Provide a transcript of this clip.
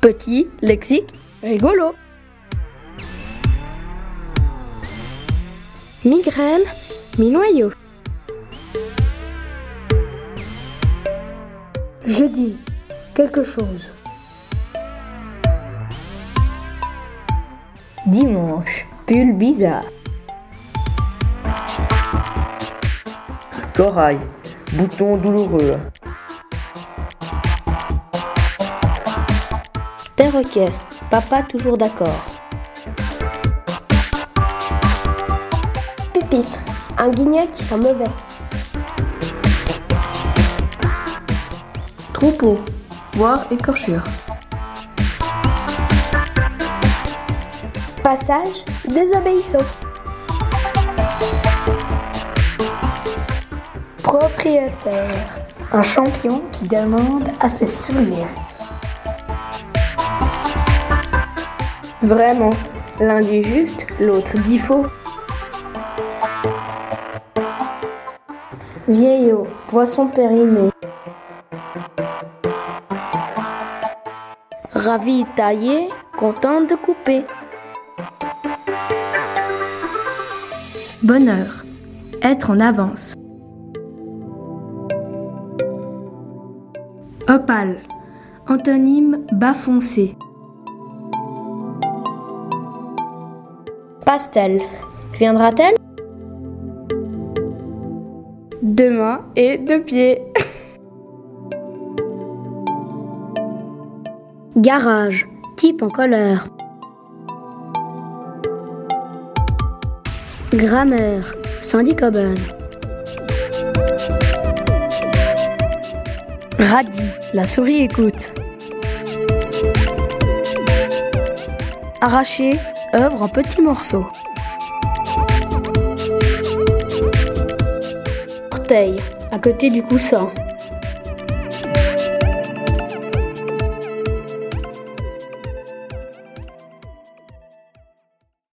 Petit, lexique, rigolo. Migraine, mi-noyau. Je quelque chose. Dimanche, pull bizarre. Corail, bouton douloureux. Perroquet, papa toujours d'accord. Pupitre, un guignol qui sent mauvais. Troupeau, voire écorchure. Passage désobéissant. Propriétaire, un champion qui demande à se souvenir. Vraiment, l'un dit juste, l'autre dit faux. Vieillot, poisson périmé. Ravi taillé, content de couper. Bonheur, être en avance. Opale, antonyme bas foncé. Pastel, viendra-t-elle? Deux mains et deux pieds. Garage, type en colère. Grammaire, syndicat base. Radis, la souris écoute. Arraché, œuvre en petits morceaux. Orteil, à côté du coussin.